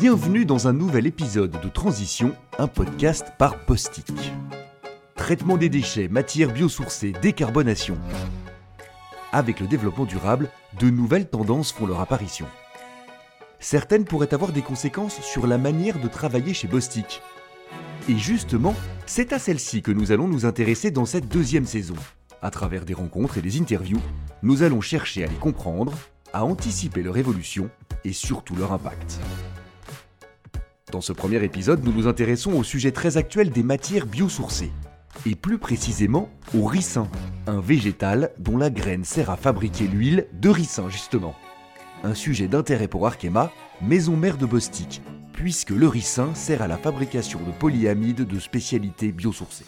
Bienvenue dans un nouvel épisode de Transition, un podcast par Postic. Traitement des déchets, matières biosourcées, décarbonation. Avec le développement durable, de nouvelles tendances font leur apparition. Certaines pourraient avoir des conséquences sur la manière de travailler chez Bostik. Et justement, c'est à celle-ci que nous allons nous intéresser dans cette deuxième saison. À travers des rencontres et des interviews, nous allons chercher à les comprendre, à anticiper leur évolution et surtout leur impact. Dans ce premier épisode, nous nous intéressons au sujet très actuel des matières biosourcées, et plus précisément au ricin, un végétal dont la graine sert à fabriquer l'huile de ricin justement. Un sujet d'intérêt pour Arkema, maison mère de Bostik, puisque le ricin sert à la fabrication de polyamides de spécialité biosourcées.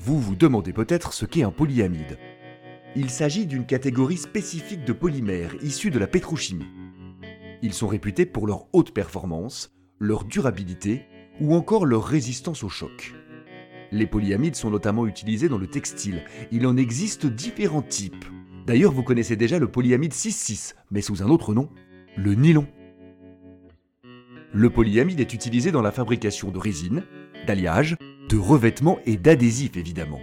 Vous vous demandez peut-être ce qu'est un polyamide. Il s'agit d'une catégorie spécifique de polymères issus de la pétrochimie. Ils sont réputés pour leur haute performance, leur durabilité ou encore leur résistance au choc. Les polyamides sont notamment utilisés dans le textile. Il en existe différents types. D'ailleurs, vous connaissez déjà le polyamide 6,6, mais sous un autre nom, le nylon. Le polyamide est utilisé dans la fabrication de résine, d'alliage, de revêtements et d'adhésifs évidemment.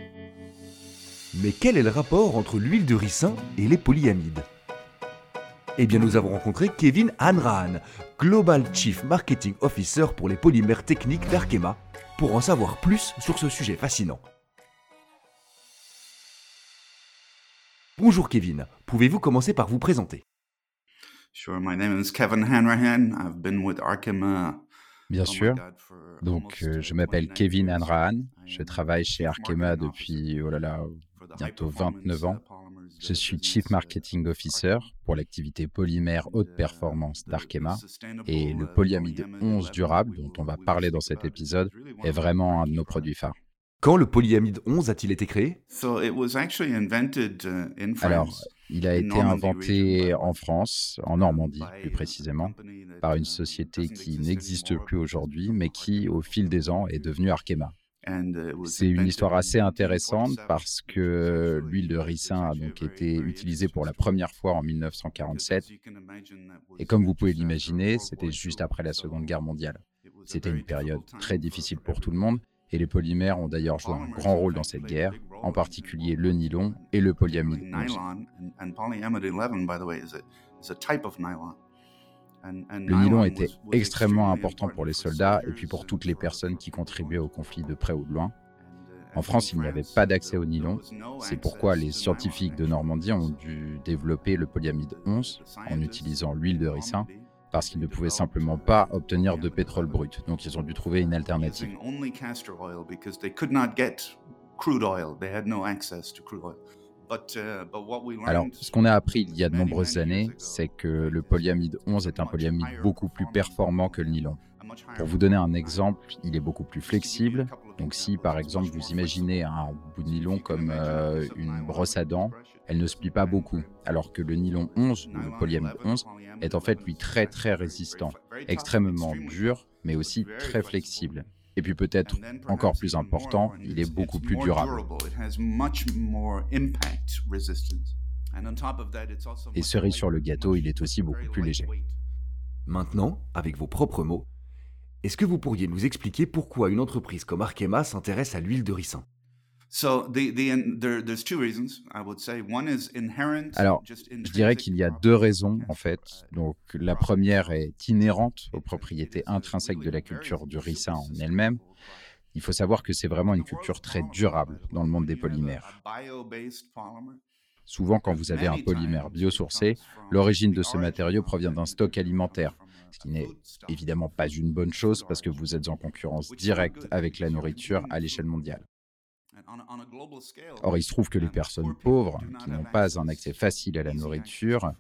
Mais quel est le rapport entre l'huile de ricin et les polyamides? Eh bien nous avons rencontré Kevin Hanrahan, Global Chief Marketing Officer pour les polymères techniques d'Arkema, pour en savoir plus sur ce sujet fascinant. Bonjour Kevin, pouvez-vous commencer par vous présenter? Bien sûr. Donc, euh, je m'appelle Kevin Hanrahan. Je travaille chez Arkema depuis, oh là là, bientôt 29 ans. Je suis Chief Marketing Officer pour l'activité polymère haute performance d'Arkema. Et le polyamide 11 durable, dont on va parler dans cet épisode, est vraiment un de nos produits phares. Quand le polyamide 11 a-t-il été créé? Alors, il a été inventé en France, en Normandie plus précisément, par une société qui n'existe plus aujourd'hui, mais qui, au fil des ans, est devenue Arkema. C'est une histoire assez intéressante parce que l'huile de ricin a donc été utilisée pour la première fois en 1947. Et comme vous pouvez l'imaginer, c'était juste après la Seconde Guerre mondiale. C'était une période très difficile pour tout le monde et les polymères ont d'ailleurs joué un grand rôle dans cette guerre, en particulier le nylon et le polyamide 11. Le nylon était extrêmement important pour les soldats et puis pour toutes les personnes qui contribuaient au conflit de près ou de loin. En France, il n'y avait pas d'accès au nylon. C'est pourquoi les scientifiques de Normandie ont dû développer le polyamide 11 en utilisant l'huile de ricin parce qu'ils ne pouvaient simplement pas obtenir de pétrole brut. Donc ils ont dû trouver une alternative. Alors, ce qu'on a appris il y a de nombreuses années, c'est que le polyamide 11 est un polyamide beaucoup plus performant que le nylon. Pour vous donner un exemple, il est beaucoup plus flexible. Donc si par exemple vous imaginez un bout de nylon comme euh, une brosse à dents, elle ne se plie pas beaucoup, alors que le nylon 11, ou le polyamide 11, est en fait lui très très résistant, extrêmement dur, mais aussi très flexible. Et puis peut-être encore plus important, il est beaucoup plus durable. Et cerise sur le gâteau, il est aussi beaucoup plus léger. Maintenant, avec vos propres mots, est-ce que vous pourriez nous expliquer pourquoi une entreprise comme Arkema s'intéresse à l'huile de ricin? Alors, je dirais qu'il y a deux raisons en fait. Donc, la première est inhérente aux propriétés intrinsèques de la culture du ricin en elle-même. Il faut savoir que c'est vraiment une culture très durable dans le monde des polymères. Souvent, quand vous avez un polymère biosourcé, l'origine de ce matériau provient d'un stock alimentaire, ce qui n'est évidemment pas une bonne chose parce que vous êtes en concurrence directe avec la nourriture à l'échelle mondiale. Or, il se trouve que les personnes pauvres, qui n'ont pas un accès facile à la nourriture,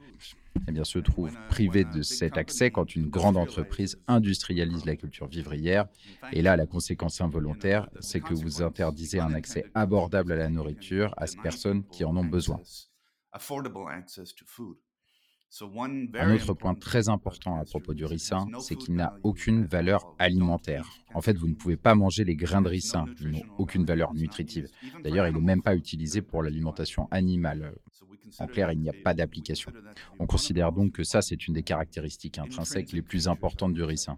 eh bien, se trouvent privées de cet accès quand une grande entreprise industrialise la culture vivrière. Et là, la conséquence involontaire, c'est que vous interdisez un accès abordable à la nourriture à ces personnes qui en ont besoin. Un autre point très important à propos du ricin, c'est qu'il n'a aucune valeur alimentaire. En fait, vous ne pouvez pas manger les grains de ricin, ils n'ont aucune valeur nutritive. D'ailleurs, il n'est même pas utilisé pour l'alimentation animale. En clair, il n'y a pas d'application. On considère donc que ça, c'est une des caractéristiques intrinsèques les plus importantes du ricin.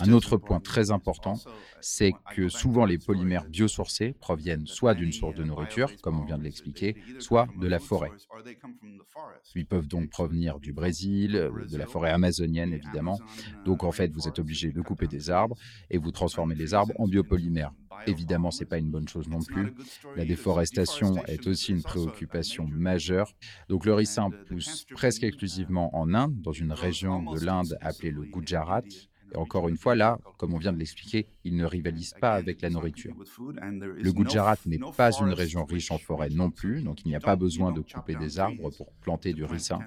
Un autre point très important, c'est que souvent les polymères biosourcés proviennent soit d'une source de nourriture, comme on vient de l'expliquer, soit de la forêt. Ils peuvent donc provenir du Brésil, de la forêt amazonienne évidemment. Donc en fait, vous êtes obligé de couper des arbres et vous transformez les arbres en biopolymères. Évidemment, ce n'est pas une bonne chose non plus. La déforestation est aussi une préoccupation majeure. Donc le ricin pousse presque exclusivement en Inde, dans une région de l'Inde appelée le Gujarat. Et encore une fois, là, comme on vient de l'expliquer, il ne rivalise pas avec la nourriture. Le Gujarat n'est pas une région riche en forêt non plus, donc il n'y a pas besoin de couper des arbres pour planter du ricin.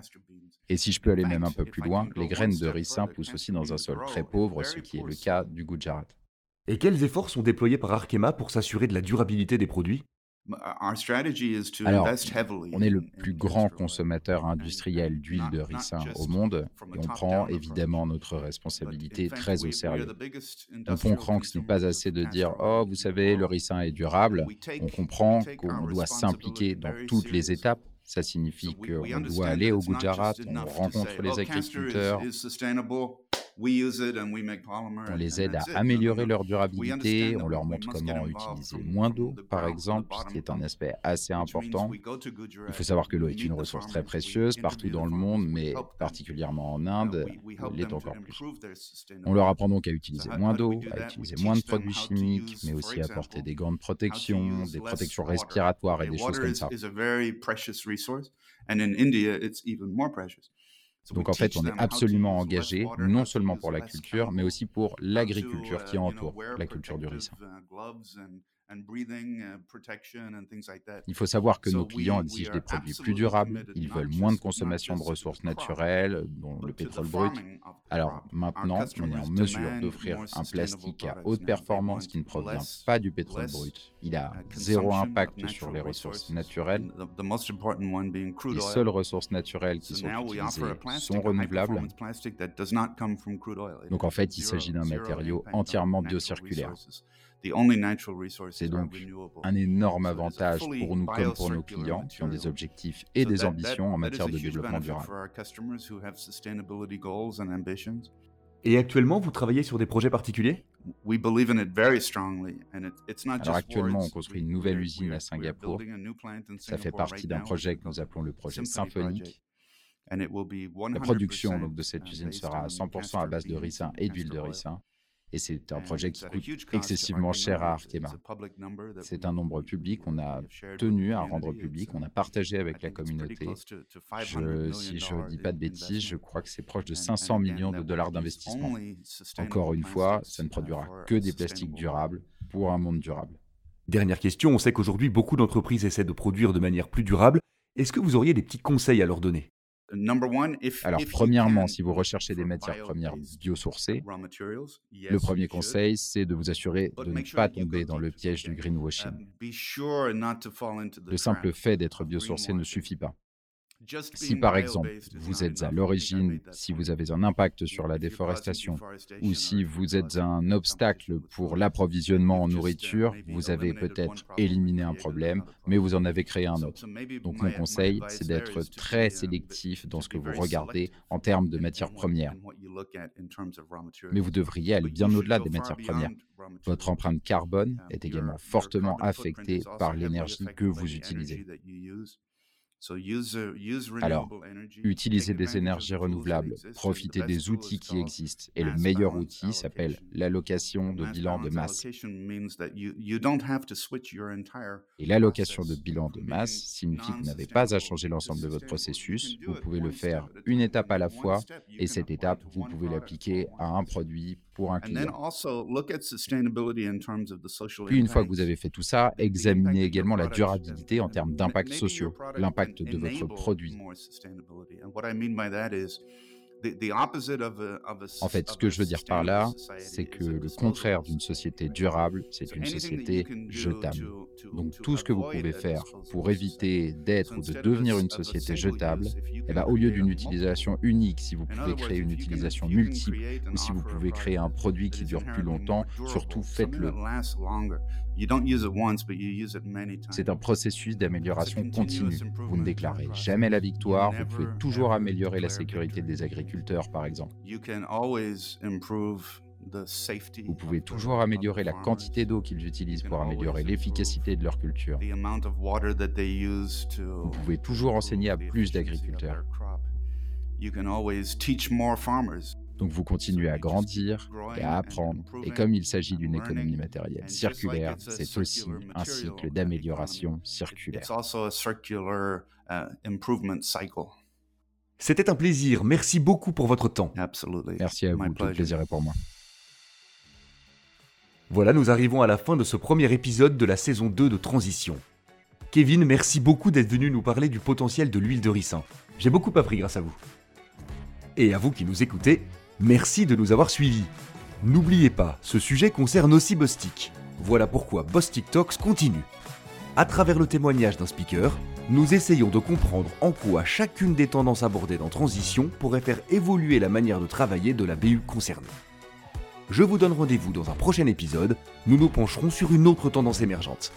Et si je peux aller même un peu plus loin, les graines de ricin poussent aussi dans un sol très pauvre, ce qui est le cas du Gujarat. Et quels efforts sont déployés par Arkema pour s'assurer de la durabilité des produits? Alors, on est le plus grand consommateur industriel d'huile de ricin au monde et on prend évidemment notre responsabilité très au sérieux. On comprend que ce n'est pas assez de dire Oh, vous savez, le ricin est durable. On comprend qu'on doit s'impliquer dans toutes les étapes. Ça signifie qu'on doit aller au Gujarat, on rencontre les agriculteurs, on les aide à améliorer leur durabilité, on leur montre comment utiliser moins d'eau, par exemple, ce qui est un aspect assez important. Il faut savoir que l'eau est une ressource très précieuse partout dans le monde, mais particulièrement en Inde, elle l'est encore plus. On leur apprend donc à utiliser moins d'eau, à utiliser moins de produits chimiques, mais aussi à porter des gants de protection, des protections respiratoires et des choses comme ça. Donc en fait, on est absolument engagé, non seulement pour la culture, mais aussi pour l'agriculture qui entoure la culture du ricin. Uh, Il faut savoir que nos clients exigent des produits plus durables, ils veulent moins de consommation de ressources naturelles, dont le pétrole brut. Alors maintenant, on est en mesure d'offrir un plastique à haute performance qui ne provient pas du pétrole brut. Il a zéro impact sur les ressources naturelles. Les seules ressources naturelles qui sont utilisées sont renouvelables. Donc en fait, il s'agit d'un matériau entièrement biocirculaire. C'est donc un énorme avantage pour nous comme pour nos clients qui ont des objectifs et des ambitions en matière de développement durable. Et actuellement, vous travaillez sur des projets particuliers? Alors actuellement, on construit une nouvelle usine à Singapour. Ça fait partie d'un projet que nous appelons le projet symphonique. La production donc, de cette usine sera à 100% à base de ricin et d'huile de ricin. Et c'est un projet qui coûte excessivement cher à Arkema. C'est un nombre public qu'on a tenu à rendre public, on a partagé avec la communauté. Je, si je ne dis pas de bêtises, je crois que c'est proche de 500 millions de dollars d'investissement. Encore une fois, ça ne produira que des plastiques durables pour un monde durable. Dernière question, on sait qu'aujourd'hui beaucoup d'entreprises essaient de produire de manière plus durable. Est-ce que vous auriez des petits conseils à leur donner? Alors, premièrement, si vous recherchez des matières premières biosourcées, le premier conseil, c'est de vous assurer de ne pas tomber dans le piège du greenwashing. Le simple fait d'être biosourcé ne suffit pas. Si par exemple vous êtes à l'origine, si vous avez un impact sur la déforestation, ou si vous êtes un obstacle pour l'approvisionnement en nourriture, vous avez peut-être éliminé un problème, mais vous en avez créé un autre. Donc mon conseil, c'est d'être très sélectif dans ce que vous regardez en termes de matières premières. Mais vous devriez aller bien au-delà des matières premières. Votre empreinte carbone est également fortement affectée par l'énergie que vous utilisez. Alors, utilisez des énergies renouvelables, profitez des outils qui existent, et le meilleur outil s'appelle l'allocation de bilan de masse. Et l'allocation de bilan de masse signifie que vous n'avez pas à changer l'ensemble de votre processus, vous pouvez le faire une étape à la fois, et cette étape, vous pouvez l'appliquer à un produit pour un client. Puis une fois que vous avez fait tout ça, examinez également la durabilité en termes d'impact sociaux, l'impact de votre produit. En fait, ce que je veux dire par là, c'est que le contraire d'une société durable, c'est une société jetable. Donc tout ce que vous pouvez faire pour éviter d'être ou de devenir une société jetable, eh ben, au lieu d'une utilisation unique, si vous pouvez créer une utilisation multiple ou si vous pouvez créer un produit qui dure plus longtemps, surtout faites-le. C'est un processus d'amélioration continue. Vous ne déclarez jamais la victoire, vous pouvez toujours améliorer la sécurité des agriculteurs, par exemple. Vous pouvez toujours améliorer la quantité d'eau qu'ils utilisent pour améliorer l'efficacité de leur culture. Vous pouvez toujours enseigner à plus d'agriculteurs. Donc vous continuez à grandir et à apprendre. Et comme il s'agit d'une économie matérielle circulaire, c'est aussi un cycle d'amélioration circulaire. C'était un plaisir. Merci beaucoup pour votre temps. Merci à vous. Tout le plaisir est pour moi. Voilà, nous arrivons à la fin de ce premier épisode de la saison 2 de Transition. Kevin, merci beaucoup d'être venu nous parler du potentiel de l'huile de ricin. J'ai beaucoup appris grâce à vous. Et à vous qui nous écoutez, merci de nous avoir suivis. N'oubliez pas, ce sujet concerne aussi Bostik. Voilà pourquoi Bostik Talks continue. À travers le témoignage d'un speaker, nous essayons de comprendre en quoi chacune des tendances abordées dans Transition pourrait faire évoluer la manière de travailler de la BU concernée. Je vous donne rendez-vous dans un prochain épisode, nous nous pencherons sur une autre tendance émergente.